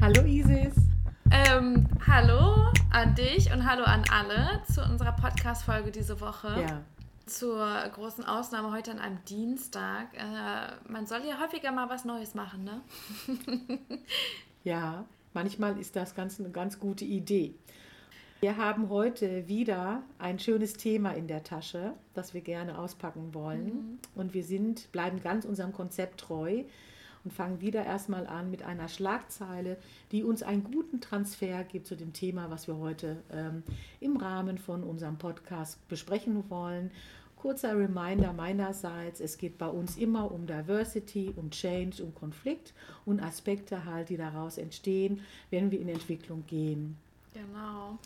Hallo Isis. Ähm, hallo an dich und hallo an alle zu unserer Podcast-Folge diese Woche. Ja. Zur großen Ausnahme heute an einem Dienstag. Äh, man soll ja häufiger mal was Neues machen, ne? Ja, manchmal ist das ganz, eine ganz gute Idee. Wir haben heute wieder ein schönes Thema in der Tasche, das wir gerne auspacken wollen. Mhm. Und wir sind, bleiben ganz unserem Konzept treu und fangen wieder erstmal an mit einer Schlagzeile, die uns einen guten Transfer gibt zu dem Thema, was wir heute ähm, im Rahmen von unserem Podcast besprechen wollen. Kurzer Reminder meinerseits, es geht bei uns immer um Diversity, um Change, um Konflikt und Aspekte halt, die daraus entstehen, wenn wir in Entwicklung gehen. Genau.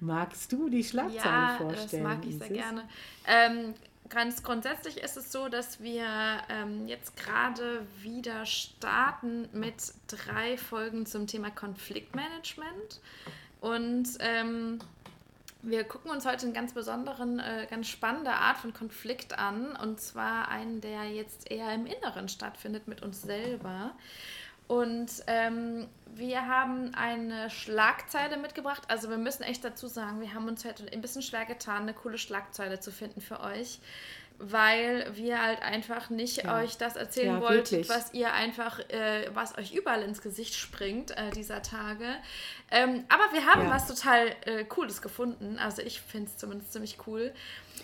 Magst du die Schlagzeile Ja, vorstellen? das mag ich sehr Isis? gerne. Ähm, ganz grundsätzlich ist es so, dass wir ähm, jetzt gerade wieder starten mit drei Folgen zum Thema Konfliktmanagement. Und ähm, wir gucken uns heute einen ganz besonderen, äh, ganz spannende Art von Konflikt an. Und zwar einen, der jetzt eher im Inneren stattfindet mit uns selber. Und ähm, wir haben eine Schlagzeile mitgebracht. Also wir müssen echt dazu sagen, wir haben uns heute ein bisschen schwer getan, eine coole Schlagzeile zu finden für euch. Weil wir halt einfach nicht Ja. euch das erzählen Ja, wollten, wirklich. was ihr einfach, äh, was euch überall ins Gesicht springt äh, dieser Tage. Ähm, aber wir haben Ja. was total äh, Cooles gefunden. Also ich finde es zumindest ziemlich cool.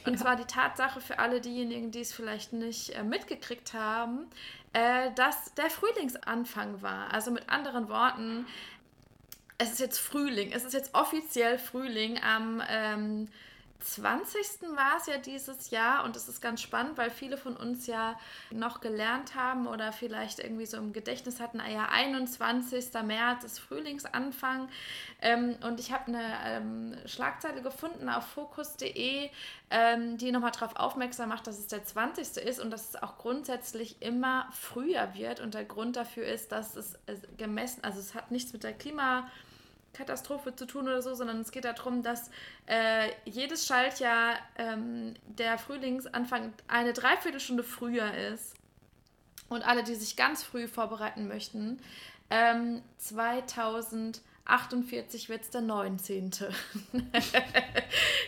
Und zwar die Tatsache für alle diejenigen, die es vielleicht nicht äh, mitgekriegt haben, äh, dass der Frühlingsanfang war. Also mit anderen Worten, es ist jetzt Frühling. Es ist jetzt offiziell Frühling. Am ähm, 20. war es ja dieses Jahr und es ist ganz spannend, weil viele von uns ja noch gelernt haben oder vielleicht irgendwie so im Gedächtnis hatten, ah ja, 21. März ist Frühlingsanfang. Ähm, und ich habe eine ähm, Schlagzeile gefunden auf fokus.de, ähm, die nochmal darauf aufmerksam macht, dass es der 20. ist und dass es auch grundsätzlich immer früher wird. Und der Grund dafür ist, dass es äh, gemessen, also es hat nichts mit der Klima Katastrophe zu tun oder so, sondern es geht darum, dass äh, jedes Schaltjahr ähm, der Frühlingsanfang eine Dreiviertelstunde früher ist. Und alle, die sich ganz früh vorbereiten möchten, ähm, 2048 wird es der 19.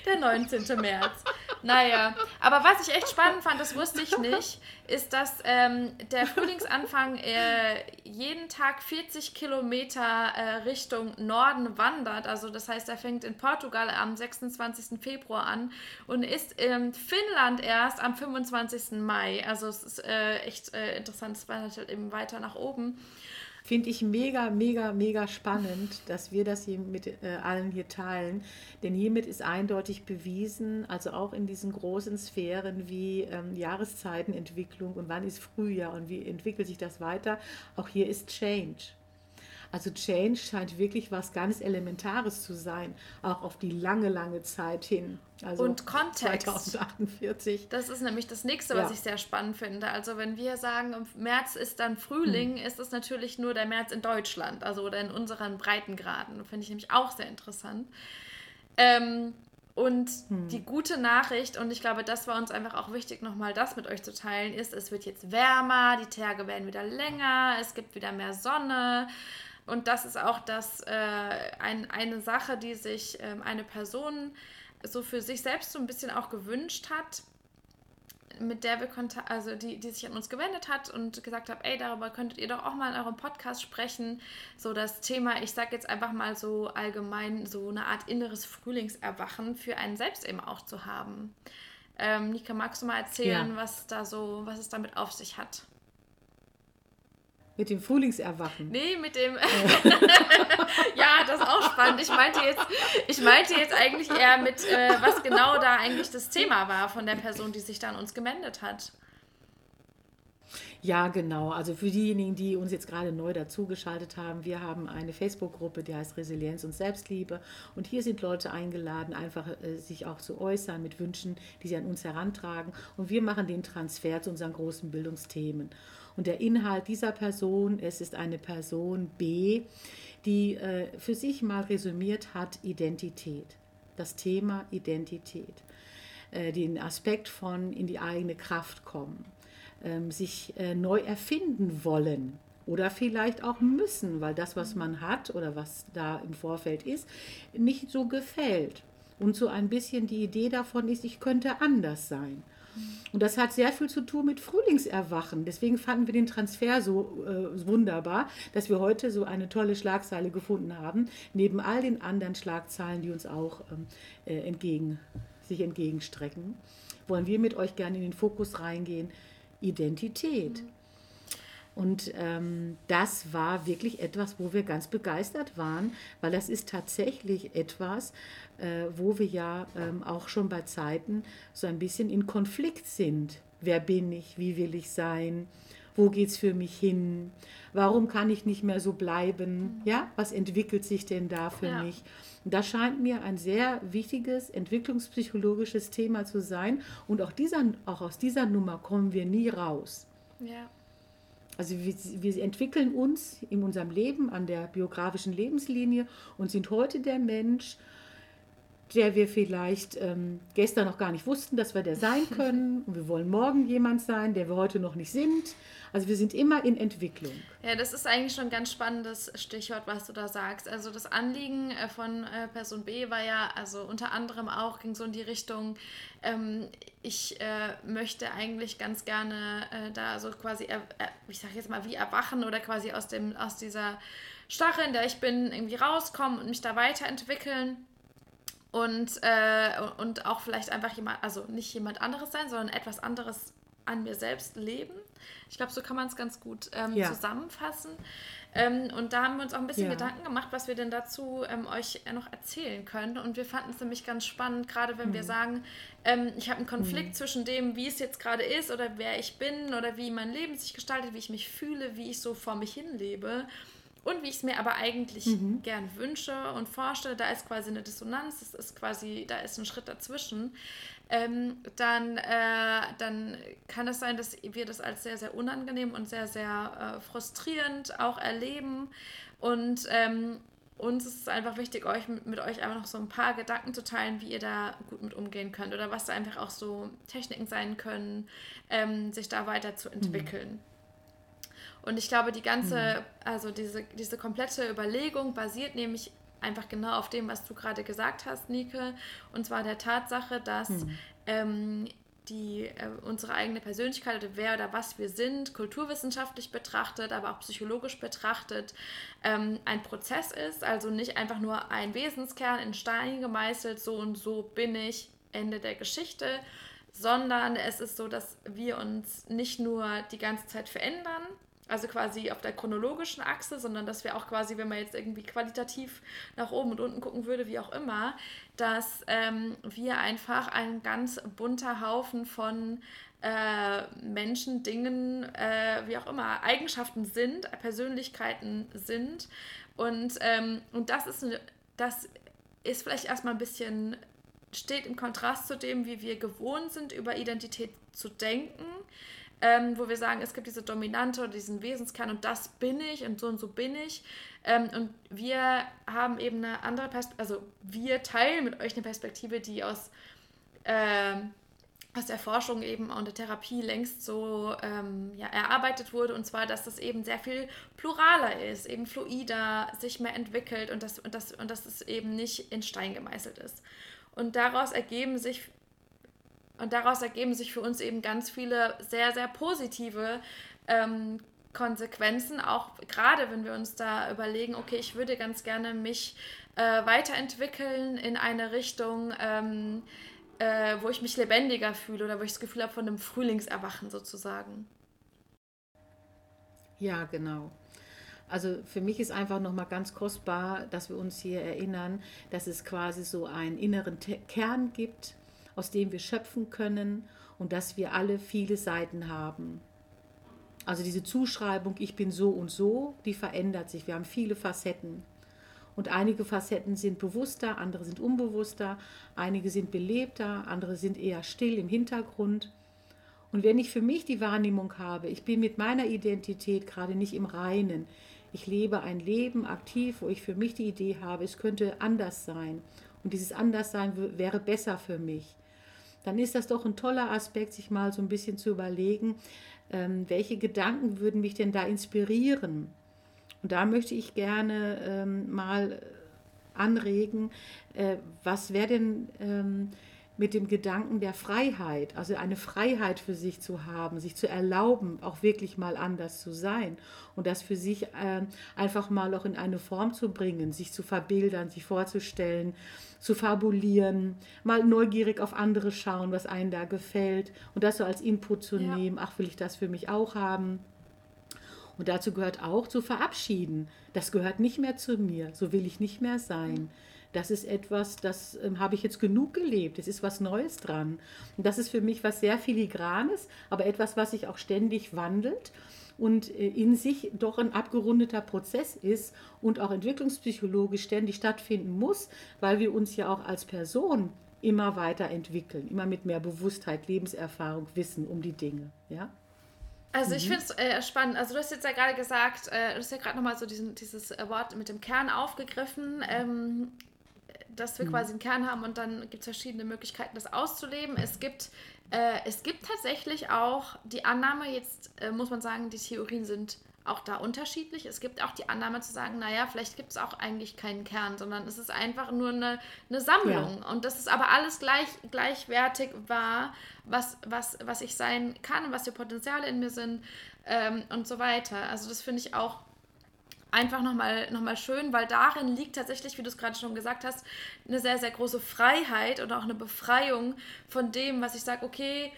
der 19. März. Naja, aber was ich echt spannend fand, das wusste ich nicht, ist, dass ähm, der Frühlingsanfang äh, jeden Tag 40 Kilometer äh, Richtung Norden wandert. Also das heißt, er fängt in Portugal am 26. Februar an und ist in Finnland erst am 25. Mai. Also es ist äh, echt äh, interessant, es wandert halt eben weiter nach oben. Finde ich mega, mega, mega spannend, dass wir das hier mit äh, allen hier teilen. Denn hiermit ist eindeutig bewiesen, also auch in diesen großen Sphären wie ähm, Jahreszeitenentwicklung und wann ist Frühjahr und wie entwickelt sich das weiter, auch hier ist Change. Also Change scheint wirklich was ganz Elementares zu sein, auch auf die lange, lange Zeit hin. Also Und Kontext. 2048. Das ist nämlich das nächste, was Ja. ich sehr spannend finde. Also wenn wir sagen, im März ist dann Frühling, ist es natürlich nur der März in Deutschland, also oder in unseren Breitengraden. Finde ich nämlich auch sehr interessant. Ähm, und die gute Nachricht, und ich glaube, das war uns einfach auch wichtig, nochmal das mit euch zu teilen, ist, es wird jetzt wärmer, die Tage werden wieder länger, es gibt wieder mehr Sonne. Und das ist auch das, äh, ein, eine Sache, die sich ähm, eine Person so für sich selbst so ein bisschen auch gewünscht hat, mit der wir Kontakt, also die, die sich an uns gewendet hat und gesagt hat, ey, darüber könntet ihr doch auch mal in eurem Podcast sprechen. So das Thema, ich sag jetzt einfach mal so allgemein, so eine Art inneres Frühlingserwachen für einen selbst eben auch zu haben. Ähm, Nika, magst du mal erzählen, Ja. was da so, was es damit auf sich hat? Mit dem Frühlingserwachen. Nee, mit dem. ja, das ist auch spannend. Ich meinte jetzt, ich meinte jetzt eigentlich eher mit, äh, was genau da eigentlich das Thema war von der Person, die sich da an uns gemeldet hat. Ja, genau. Also für diejenigen, die uns jetzt gerade neu dazugeschaltet haben, wir haben eine Facebook-Gruppe, die heißt Resilienz und Selbstliebe. Und hier sind Leute eingeladen, einfach äh, sich auch zu äußern mit Wünschen, die sie an uns herantragen. Und wir machen den Transfer zu unseren großen Bildungsthemen. Und der Inhalt dieser Person, es ist eine Person B, die äh, für sich mal resümiert hat Identität. Das Thema Identität. Äh, den Aspekt von in die eigene Kraft kommen ähm, sich äh, neu erfinden wollen oder vielleicht auch müssen, weil das, was man hat oder was da im Vorfeld ist, nicht so gefällt. Und so ein bisschen die Idee davon ist, ich könnte anders sein. Und das hat sehr viel zu tun mit Frühlingserwachen. Deswegen fanden wir den Transfer so äh, wunderbar, dass wir heute so eine tolle Schlagzeile gefunden haben, neben all den anderen Schlagzeilen, die uns auch ähm, äh, entgegen, sich entgegenstrecken. Wollen wir mit euch gerne in den Fokus reingehen, Identität. Und ähm, das war wirklich etwas, wo wir ganz begeistert waren, weil das ist tatsächlich etwas, äh, wo wir ja ähm, auch schon bei Zeiten so ein bisschen in Konflikt sind. Wer bin ich? Wie will ich sein? Wo geht es für mich hin? Warum kann ich nicht mehr so bleiben? Ja, was entwickelt sich denn da für ja. mich? Das scheint mir ein sehr wichtiges entwicklungspsychologisches Thema zu sein. Und auch, dieser, auch aus dieser Nummer kommen wir nie raus. Ja. Also wir, wir, entwickeln uns in unserem Leben an der biografischen Lebenslinie und sind heute der Mensch, der wir vielleicht ähm, gestern noch gar nicht wussten, dass wir der sein können. Und wir wollen morgen jemand sein, der wir heute noch nicht sind. Also wir sind immer in Entwicklung. Ja, das ist eigentlich schon ein ganz spannendes Stichwort, was du da sagst. Also das Anliegen äh, von äh, Person B war ja, also unter anderem auch, ging so in die Richtung, ähm, ich äh, möchte eigentlich ganz gerne äh, da so quasi, äh, ich sage jetzt mal, wie erwachen oder quasi aus, dem, aus dieser Starre, in der ich bin, irgendwie rauskommen und mich da weiterentwickeln und, äh, und auch vielleicht einfach jemand, also nicht jemand anderes sein, sondern etwas anderes an mir selbst leben. Ich glaube, so kann man es ganz gut ähm, ja. zusammenfassen. Ähm, und da haben wir uns auch ein bisschen ja. Gedanken gemacht, was wir denn dazu ähm, euch noch erzählen können. Und wir fanden es nämlich ganz spannend, gerade wenn mhm. wir sagen, ähm, ich habe einen Konflikt mhm. zwischen dem, wie es jetzt gerade ist oder wer ich bin oder wie mein Leben sich gestaltet, wie ich mich fühle, wie ich so vor mich hin lebe und wie ich es mir aber eigentlich mhm. gern wünsche und vorstelle, da ist quasi eine Dissonanz, das ist quasi, da ist ein Schritt dazwischen, ähm, dann, äh, dann kann es sein, dass wir das als sehr, sehr unangenehm und sehr, sehr äh, frustrierend auch erleben. Und ähm, uns ist es einfach wichtig, euch mit, mit, euch einfach noch so ein paar Gedanken zu teilen, wie ihr da gut mit umgehen könnt oder was da einfach auch so Techniken sein können, ähm, sich da weiterzuentwickeln. Mhm. Und ich glaube, die ganze, mhm. also diese, diese komplette Überlegung basiert nämlich einfach genau auf dem, was du gerade gesagt hast, Nike, und zwar der Tatsache, dass mhm. ähm, die, äh, unsere eigene Persönlichkeit oder wer oder was wir sind, kulturwissenschaftlich betrachtet, aber auch psychologisch betrachtet, ähm, ein Prozess ist, also nicht einfach nur ein Wesenskern in Stein gemeißelt, so und so bin ich, Ende der Geschichte, sondern es ist so, dass wir uns nicht nur die ganze Zeit verändern, also quasi auf der chronologischen Achse, sondern dass wir auch quasi, wenn man jetzt irgendwie qualitativ nach oben und unten gucken würde, wie auch immer, dass ähm, wir einfach ein ganz bunter Haufen von äh, Menschen, Dingen, äh, wie auch immer, Eigenschaften sind, Persönlichkeiten sind. Und, ähm, und das ist das ist vielleicht erstmal ein bisschen, steht im Kontrast zu dem, wie wir gewohnt sind, über Identität zu denken ähm, wo wir sagen, es gibt diese Dominante oder diesen Wesenskern und das bin ich und so und so bin ich. Ähm, und wir haben eben eine andere Perspektive, also wir teilen mit euch eine Perspektive, die aus, ähm, aus der Forschung eben und der Therapie längst so ähm, ja, erarbeitet wurde. Und zwar, dass das eben sehr viel pluraler ist, eben fluider, sich mehr entwickelt und, das, und, das, und dass es eben nicht in Stein gemeißelt ist. Und daraus ergeben sich und daraus ergeben sich für uns eben ganz viele sehr, sehr positive ähm, Konsequenzen, auch gerade wenn wir uns da überlegen, okay, ich würde ganz gerne mich äh, weiterentwickeln in eine Richtung, ähm, äh, wo ich mich lebendiger fühle oder wo ich das Gefühl habe von einem Frühlingserwachen sozusagen. Ja, genau. Also für mich ist einfach nochmal ganz kostbar, dass wir uns hier erinnern, dass es quasi so einen inneren Kern gibt, aus dem wir schöpfen können und dass wir alle viele Seiten haben. Also diese Zuschreibung, ich bin so und so, die verändert sich. Wir haben viele Facetten. Und einige Facetten sind bewusster, andere sind unbewusster, einige sind belebter, andere sind eher still im Hintergrund. Und wenn ich für mich die Wahrnehmung habe, ich bin mit meiner Identität gerade nicht im Reinen, ich lebe ein Leben aktiv, wo ich für mich die Idee habe, es könnte anders sein und dieses Anderssein wäre besser für mich, dann ist das doch ein toller Aspekt, sich mal so ein bisschen zu überlegen, ähm, welche Gedanken würden mich denn da inspirieren? Und da möchte ich gerne ähm, mal anregen, äh, was wäre denn ähm, mit dem Gedanken der Freiheit, also eine Freiheit für sich zu haben, sich zu erlauben, auch wirklich mal anders zu sein und das für sich äh, einfach mal auch in eine Form zu bringen, sich zu verbildern, sich vorzustellen, zu fabulieren, mal neugierig auf andere schauen, was einem da gefällt und das so als Input zu ja. nehmen, ach, will ich das für mich auch haben. Und dazu gehört auch zu verabschieden. Das gehört nicht mehr zu mir, so will ich nicht mehr sein. Das ist etwas, das ähm, habe ich jetzt genug gelebt. Es ist was Neues dran. Und das ist für mich was sehr filigranes, aber etwas, was sich auch ständig wandelt und äh, in sich doch ein abgerundeter Prozess ist und auch entwicklungspsychologisch ständig stattfinden muss, weil wir uns ja auch als Person immer weiterentwickeln, immer mit mehr Bewusstheit, Lebenserfahrung, Wissen um die Dinge. Ja? Also ich mhm. finde es äh, spannend. Also du hast jetzt ja gerade gesagt, äh, du hast ja gerade nochmal so diesen, dieses Wort mit dem Kern aufgegriffen. Ähm, dass wir mhm. quasi einen Kern haben und dann gibt es verschiedene Möglichkeiten, das auszuleben. Es gibt, äh, es gibt tatsächlich auch die Annahme, jetzt äh, muss man sagen, die Theorien sind auch da unterschiedlich. Es gibt auch die Annahme zu sagen, naja, vielleicht gibt es auch eigentlich keinen Kern, sondern es ist einfach nur eine, eine Sammlung. Ja. Und das ist aber alles gleich, gleichwertig wahr, was, was, was ich sein kann, was die Potenziale in mir sind ähm, und so weiter. Also das finde ich auch einfach nochmal noch mal schön, weil darin liegt tatsächlich, wie du es gerade schon gesagt hast, eine sehr, sehr große Freiheit und auch eine Befreiung von dem, was ich sage, okay,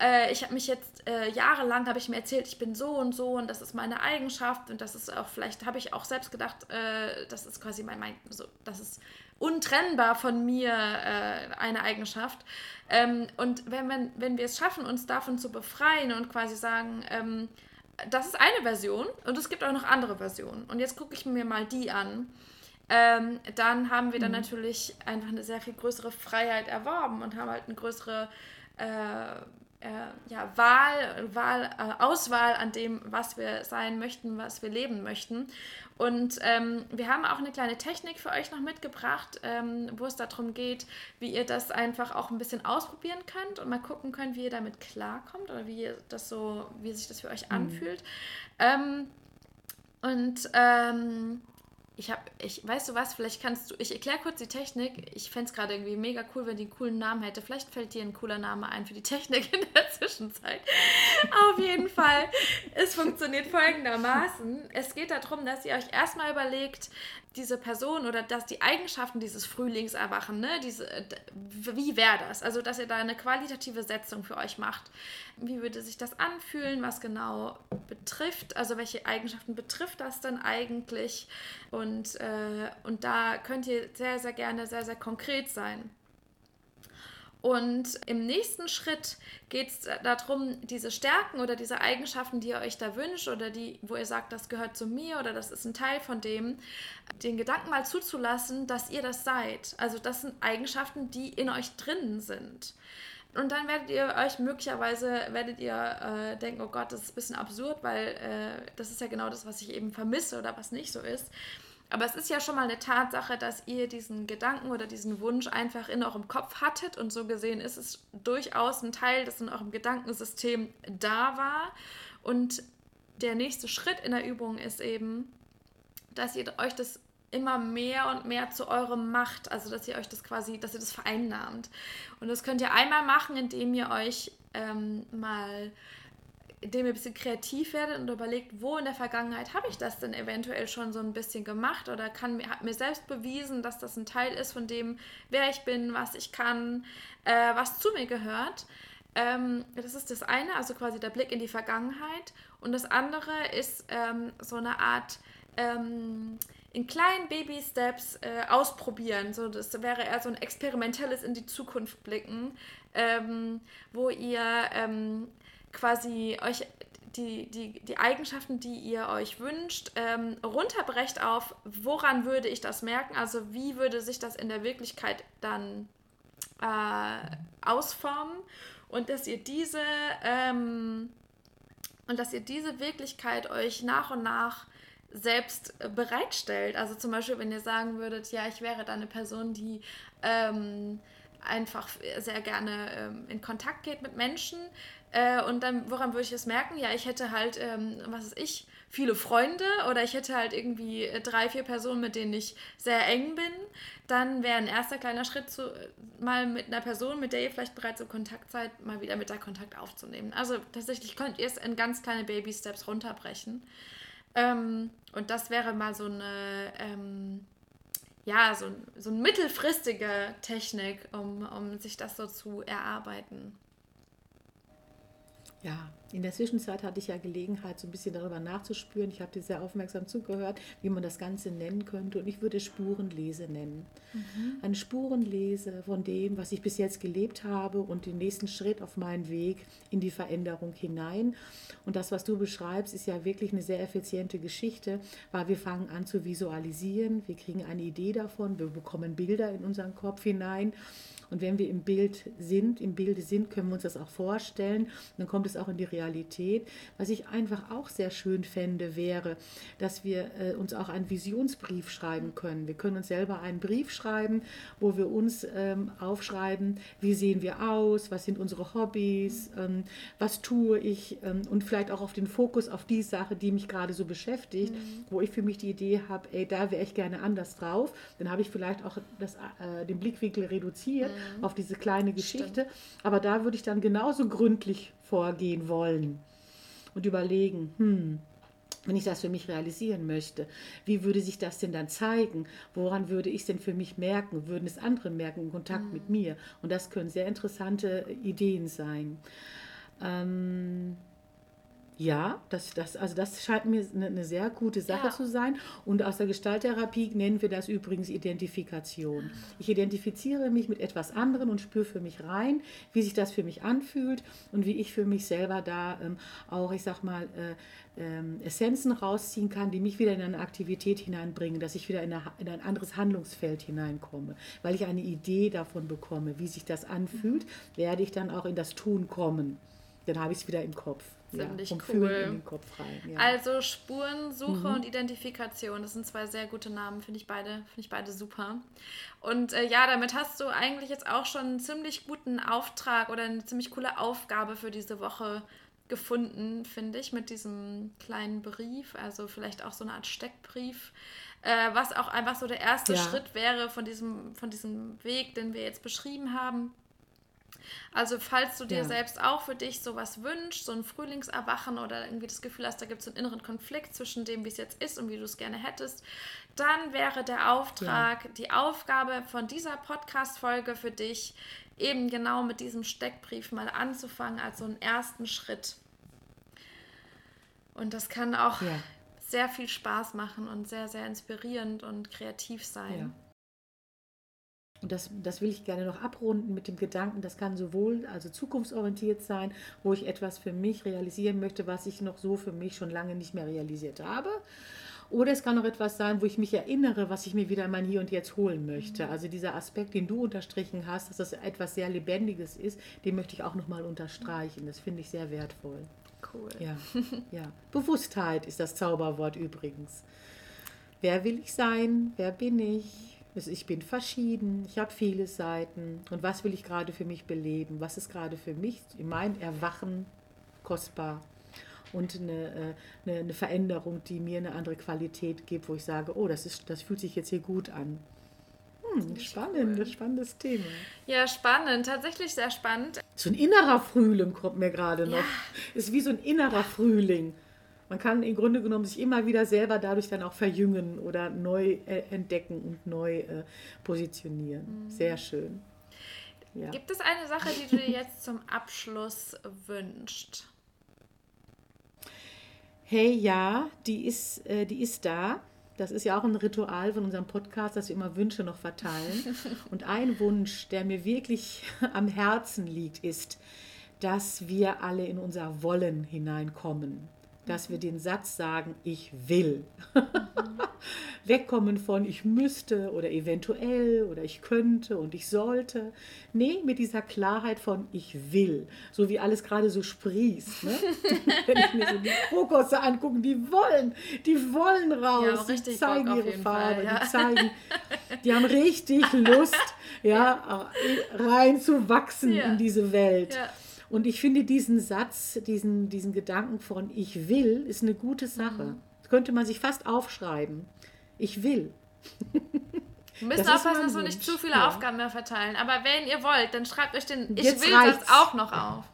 äh, ich habe mich jetzt äh, jahrelang, habe ich mir erzählt, ich bin so und so und das ist meine Eigenschaft und das ist auch, vielleicht habe ich auch selbst gedacht, äh, das ist quasi mein, mein so, das ist untrennbar von mir äh, eine Eigenschaft. Ähm, und wenn, wenn, wenn wir es schaffen, uns davon zu befreien und quasi sagen, ähm, das ist eine Version und es gibt auch noch andere Versionen. Und jetzt gucke ich mir mal die an. Ähm, dann haben wir dann mhm. natürlich einfach eine sehr viel größere Freiheit erworben und haben halt eine größere äh, äh, ja, Wahl, Wahl äh, Auswahl an dem, was wir sein möchten, was wir leben möchten. Und ähm, wir haben auch eine kleine Technik für euch noch mitgebracht, ähm, wo es darum geht, wie ihr das einfach auch ein bisschen ausprobieren könnt und mal gucken könnt, wie ihr damit klarkommt oder wie ihr das so, wie sich das für euch mhm. anfühlt. Ähm, und ähm, ich habe, ich, weißt du was, vielleicht kannst du, ich erkläre kurz die Technik. Ich fände es gerade irgendwie mega cool, wenn die einen coolen Namen hätte. Vielleicht fällt dir ein cooler Name ein für die Technik in der Zwischenzeit. Auf jeden Fall, es funktioniert folgendermaßen. Es geht darum, dass ihr euch erstmal überlegt, diese Person oder dass die Eigenschaften dieses Frühlingserwachen, ne, diese, wie wäre das? Also, dass ihr da eine qualitative Setzung für euch macht. Wie würde sich das anfühlen? Was genau betrifft? Also, welche Eigenschaften betrifft das denn eigentlich? Und, äh, und da könnt ihr sehr, sehr gerne sehr, sehr konkret sein. Und im nächsten Schritt geht es darum, diese Stärken oder diese Eigenschaften, die ihr euch da wünscht oder die, wo ihr sagt, das gehört zu mir oder das ist ein Teil von dem, den Gedanken mal zuzulassen, dass ihr das seid. Also das sind Eigenschaften, die in euch drin sind. Und dann werdet ihr euch möglicherweise, werdet ihr äh, denken, oh Gott, das ist ein bisschen absurd, weil äh, das ist ja genau das, was ich eben vermisse oder was nicht so ist. Aber es ist ja schon mal eine Tatsache, dass ihr diesen Gedanken oder diesen Wunsch einfach in eurem Kopf hattet und so gesehen ist es durchaus ein Teil, das in eurem Gedankensystem da war. Und der nächste Schritt in der Übung ist eben, dass ihr euch das immer mehr und mehr zu eurem macht, also dass ihr euch das quasi, dass ihr das vereinnahmt. Und das könnt ihr einmal machen, indem ihr euch ähm, mal indem ihr ein bisschen kreativ werdet und überlegt, wo in der Vergangenheit habe ich das denn eventuell schon so ein bisschen gemacht oder kann hat mir selbst bewiesen, dass das ein Teil ist von dem, wer ich bin, was ich kann, äh, was zu mir gehört. Ähm, das ist das eine, also quasi der Blick in die Vergangenheit. Und das andere ist ähm, so eine Art ähm, in kleinen Baby-Steps äh, ausprobieren. So, das wäre eher so ein experimentelles in die Zukunft blicken, ähm, wo ihr ähm, quasi euch die, die, die Eigenschaften, die ihr euch wünscht, ähm, runterbrecht auf, woran würde ich das merken? Also wie würde sich das in der Wirklichkeit dann äh, ausformen? Und dass ihr diese ähm, und dass ihr diese Wirklichkeit euch nach und nach selbst bereitstellt. Also zum Beispiel, wenn ihr sagen würdet, ja, ich wäre da eine Person, die ähm, einfach sehr gerne ähm, in Kontakt geht mit Menschen. Äh, und dann, woran würde ich es merken? Ja, ich hätte halt, ähm, was ist ich, viele Freunde oder ich hätte halt irgendwie drei, vier Personen, mit denen ich sehr eng bin. Dann wäre ein erster kleiner Schritt, zu, mal mit einer Person, mit der ihr vielleicht bereits in Kontakt seid, mal wieder mit der Kontakt aufzunehmen. Also tatsächlich könnt ihr es in ganz kleine Baby-Steps runterbrechen. Ähm, und das wäre mal so eine ähm, ja, so, so eine mittelfristige Technik, um, um sich das so zu erarbeiten. Ja, in der Zwischenzeit hatte ich ja Gelegenheit, so ein bisschen darüber nachzuspüren. Ich habe dir sehr aufmerksam zugehört, wie man das Ganze nennen könnte. Und ich würde Spurenlese nennen. Mhm. Eine Spurenlese von dem, was ich bis jetzt gelebt habe und den nächsten Schritt auf meinen Weg in die Veränderung hinein. Und das, was du beschreibst, ist ja wirklich eine sehr effiziente Geschichte, weil wir fangen an zu visualisieren. Wir kriegen eine Idee davon. Wir bekommen Bilder in unseren Kopf hinein. Und wenn wir im Bild sind, im Bilde sind, können wir uns das auch vorstellen. Dann kommt es auch in die Realität. Was ich einfach auch sehr schön fände, wäre, dass wir äh, uns auch einen Visionsbrief schreiben können. Wir können uns selber einen Brief schreiben, wo wir uns ähm, aufschreiben, wie sehen wir aus, was sind unsere Hobbys, ähm, was tue ich ähm, und vielleicht auch auf den Fokus auf die Sache, die mich gerade so beschäftigt, mhm. wo ich für mich die Idee habe, ey, da wäre ich gerne anders drauf. Dann habe ich vielleicht auch das, äh, den Blickwinkel reduziert mhm. auf diese kleine Geschichte. Stimmt. Aber da würde ich dann genauso gründlich vorgehen wollen und überlegen, hm, wenn ich das für mich realisieren möchte, wie würde sich das denn dann zeigen? Woran würde ich es denn für mich merken? Würden es andere merken in Kontakt mhm. mit mir? Und das können sehr interessante Ideen sein. Ähm, ja, das, das, also das scheint mir eine, eine sehr gute Sache ja. zu sein. Und aus der Gestalttherapie nennen wir das übrigens Identifikation. Ich identifiziere mich mit etwas anderem und spüre für mich rein, wie sich das für mich anfühlt und wie ich für mich selber da ähm, auch, ich sag mal, äh, äh, Essenzen rausziehen kann, die mich wieder in eine Aktivität hineinbringen, dass ich wieder in, eine, in ein anderes Handlungsfeld hineinkomme. Weil ich eine Idee davon bekomme, wie sich das anfühlt, werde ich dann auch in das Tun kommen. Dann habe ich es wieder im Kopf ziemlich ja, cool. Rein, ja. Also Spurensuche mhm. und Identifikation, das sind zwei sehr gute Namen, finde ich beide, finde ich beide super. Und äh, ja, damit hast du eigentlich jetzt auch schon einen ziemlich guten Auftrag oder eine ziemlich coole Aufgabe für diese Woche gefunden, finde ich, mit diesem kleinen Brief, also vielleicht auch so eine Art Steckbrief. Äh, was auch einfach so der erste ja. Schritt wäre von diesem, von diesem Weg, den wir jetzt beschrieben haben also falls du dir ja. selbst auch für dich sowas wünschst, so ein Frühlingserwachen oder irgendwie das Gefühl hast, da gibt es einen inneren Konflikt zwischen dem, wie es jetzt ist und wie du es gerne hättest, dann wäre der Auftrag, ja. die Aufgabe von dieser Podcast-Folge für dich, eben genau mit diesem Steckbrief mal anzufangen, als so einen ersten Schritt. Und das kann auch ja. sehr viel Spaß machen und sehr, sehr inspirierend und kreativ sein. Und das, das will ich gerne noch abrunden mit dem Gedanken, das kann sowohl also zukunftsorientiert sein, wo ich etwas für mich realisieren möchte, was ich noch so für mich schon lange nicht mehr realisiert habe. Oder es kann auch etwas sein, wo ich mich erinnere, was ich mir wieder in mein Hier und Jetzt holen möchte. Mhm. Also dieser Aspekt, den du unterstrichen hast, dass das etwas sehr Lebendiges ist, den möchte ich auch nochmal unterstreichen. Das finde ich sehr wertvoll. Cool. Ja, ja. Bewusstheit ist das Zauberwort übrigens. Wer will ich sein? Wer bin ich? Also ich bin verschieden, ich habe viele Seiten. Und was will ich gerade für mich beleben? Was ist gerade für mich in meinem Erwachen kostbar? Und eine, äh, eine, eine, Veränderung, die mir eine andere Qualität gibt, wo ich sage, oh, das, ist, das fühlt sich jetzt hier gut an. Hm, spannend, cool. spannendes Thema. Ja, spannend, tatsächlich sehr spannend. So ein innerer Frühling kommt mir gerade noch. Ja. Ist wie so ein innerer Frühling man kann im Grunde genommen sich immer wieder selber dadurch dann auch verjüngen oder neu äh, entdecken und neu äh, positionieren. Mhm. Sehr schön. Ja. Gibt es eine Sache, die du dir jetzt zum Abschluss wünschst? Hey, ja, die ist, äh, die ist da. Das ist ja auch ein Ritual von unserem Podcast, dass wir immer Wünsche noch verteilen. Und ein Wunsch, der mir wirklich am Herzen liegt, ist, dass wir alle in unser Wollen hineinkommen dass wir den Satz sagen, ich will. Wegkommen von ich müsste oder eventuell oder ich könnte und ich sollte. Nee, mit dieser Klarheit von ich will. So wie alles gerade so sprießt. Ne? Wenn ich mir so die Krokusse angucke, die wollen, die wollen raus. Ja, die zeigen ihre Farbe, Fall, ja. die zeigen, die haben richtig Lust, ja, reinzuwachsen ja. in diese Welt. Ja. Und ich finde diesen Satz, diesen, diesen Gedanken von ich will, ist eine gute Sache. Mhm. Das könnte man sich fast aufschreiben. Ich will. Wir müssen aufpassen, dass wir nicht zu viele ja. Aufgaben mehr verteilen. Aber wenn ihr wollt, dann schreibt euch den Ich Jetzt will reicht's. das auch noch auf.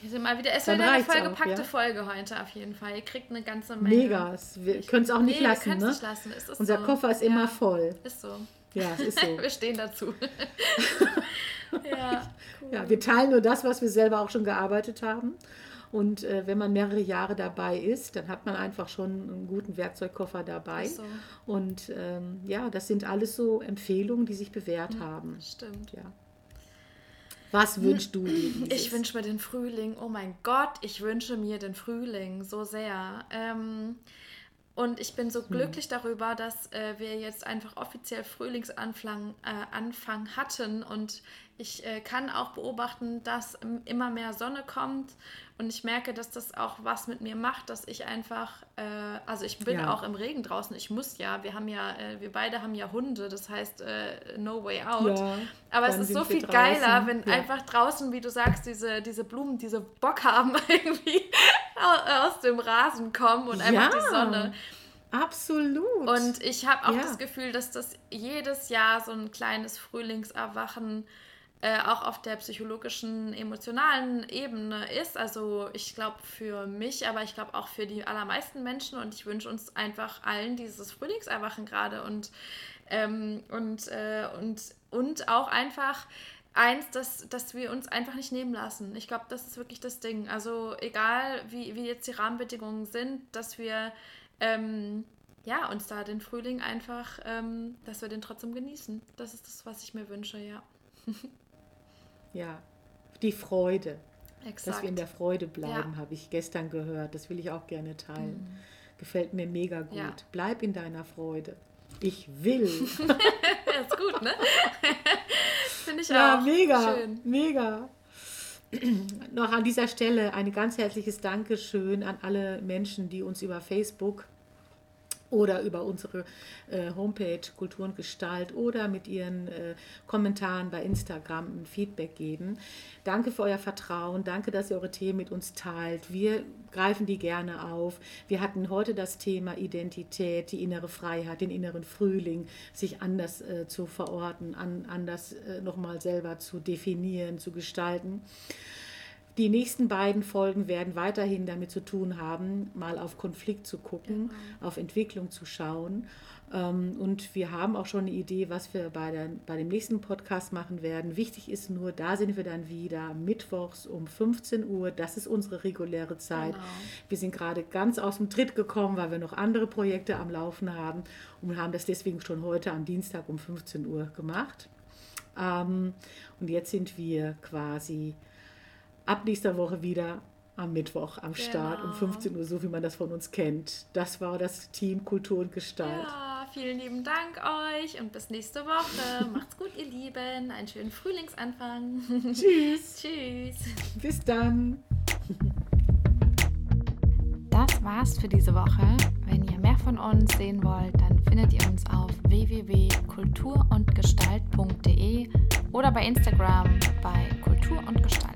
Hier sind mal wieder, es wird eine vollgepackte ja? Folge heute auf jeden Fall. Ihr kriegt eine ganze Menge. Mega, wir können es auch nicht nee, lassen. Ne? Nicht lassen. Unser so. Koffer ist ja. immer voll. Ist so. Ja, es ist so. wir stehen dazu. ja, cool. ja, wir teilen nur das, was wir selber auch schon gearbeitet haben. Und äh, wenn man mehrere Jahre dabei ist, dann hat man einfach schon einen guten Werkzeugkoffer dabei. So. Und ähm, ja, das sind alles so Empfehlungen, die sich bewährt mhm, haben. Stimmt. Ja. Was wünschst du dir? Ich wünsche mir den Frühling. Oh mein Gott, ich wünsche mir den Frühling so sehr. Ähm, und ich bin so hm. glücklich darüber, dass äh, wir jetzt einfach offiziell Frühlingsanfang äh, Anfang hatten. Und ich äh, kann auch beobachten, dass immer mehr Sonne kommt. Und ich merke, dass das auch was mit mir macht, dass ich einfach, äh, also ich bin ja. auch im Regen draußen. Ich muss ja, wir haben ja, äh, wir beide haben ja Hunde, das heißt äh, no way out. Ja, Aber es ist so viel geiler, wenn ja. einfach draußen, wie du sagst, diese, diese Blumen, diese Bock haben irgendwie aus dem Rasen kommen und einfach die Sonne. Absolut. Und ich habe auch das Gefühl, dass das jedes Jahr so ein kleines Frühlingserwachen äh, auch auf der psychologischen, emotionalen Ebene ist. Also ich glaube für mich, aber ich glaube auch für die allermeisten Menschen und ich wünsche uns einfach allen dieses Frühlingserwachen gerade und, ähm, und, äh, und, und auch einfach eins, dass, dass wir uns einfach nicht nehmen lassen. Ich glaube, das ist wirklich das Ding. Also egal, wie, wie jetzt die Rahmenbedingungen sind, dass wir ähm, ja, uns da den Frühling einfach, ähm, dass wir den trotzdem genießen. Das ist das, was ich mir wünsche, ja. Ja, die Freude. Exakt. Dass wir in der Freude bleiben, ja. habe ich gestern gehört. Das will ich auch gerne teilen. Mhm. Gefällt mir mega gut. Ja. Bleib in deiner Freude. Ich will. das ist gut, ne? Finde ich ja, auch. mega. Schön. Mega. Noch an dieser Stelle ein ganz herzliches Dankeschön an alle Menschen, die uns über Facebook oder über unsere äh, Homepage Kultur und Gestalt oder mit Ihren äh, Kommentaren bei Instagram ein Feedback geben. Danke für euer Vertrauen, danke, dass ihr eure Themen mit uns teilt. Wir greifen die gerne auf. Wir hatten heute das Thema Identität, die innere Freiheit, den inneren Frühling, sich anders äh, zu verorten, an, anders äh, nochmal selber zu definieren, zu gestalten. Die nächsten beiden Folgen werden weiterhin damit zu tun haben, mal auf Konflikt zu gucken, genau. auf Entwicklung zu schauen. Ähm, und wir haben auch schon eine Idee, was wir bei, der, bei dem nächsten Podcast machen werden. Wichtig ist nur, da sind wir dann wieder mittwochs um 15 Uhr. Das ist unsere reguläre Zeit. Genau. Wir sind gerade ganz aus dem Tritt gekommen, weil wir noch andere Projekte am Laufen haben und haben das deswegen schon heute am Dienstag um 15 Uhr gemacht. Ähm, und jetzt sind wir quasi ab nächster Woche wieder am Mittwoch am Start genau. um 15 Uhr, so wie man das von uns kennt. Das war das Team Kultur und Gestalt. Ja, vielen lieben Dank euch und bis nächste Woche. Macht's gut, ihr Lieben. Einen schönen Frühlingsanfang. Tschüss. Tschüss. Bis dann. Das war's für diese Woche. Wenn ihr mehr von uns sehen wollt, dann findet ihr uns auf www.kulturundgestalt.de oder bei Instagram bei Kultur und Gestalt.